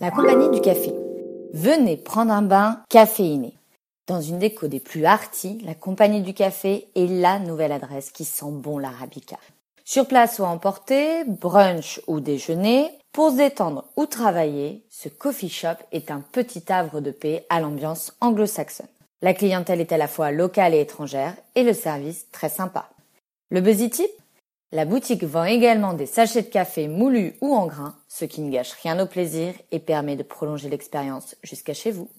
La compagnie du café. Venez prendre un bain caféiné. Dans une déco des plus arty, la compagnie du café est la nouvelle adresse qui sent bon l'arabica. Sur place ou à emporter, brunch ou déjeuner, pour se détendre ou travailler, ce coffee shop est un petit havre de paix à l'ambiance anglo-saxonne. La clientèle est à la fois locale et étrangère et le service très sympa. Le Buzzy Tip? La boutique vend également des sachets de café moulus ou en grains, ce qui ne gâche rien au plaisir et permet de prolonger l'expérience jusqu'à chez vous.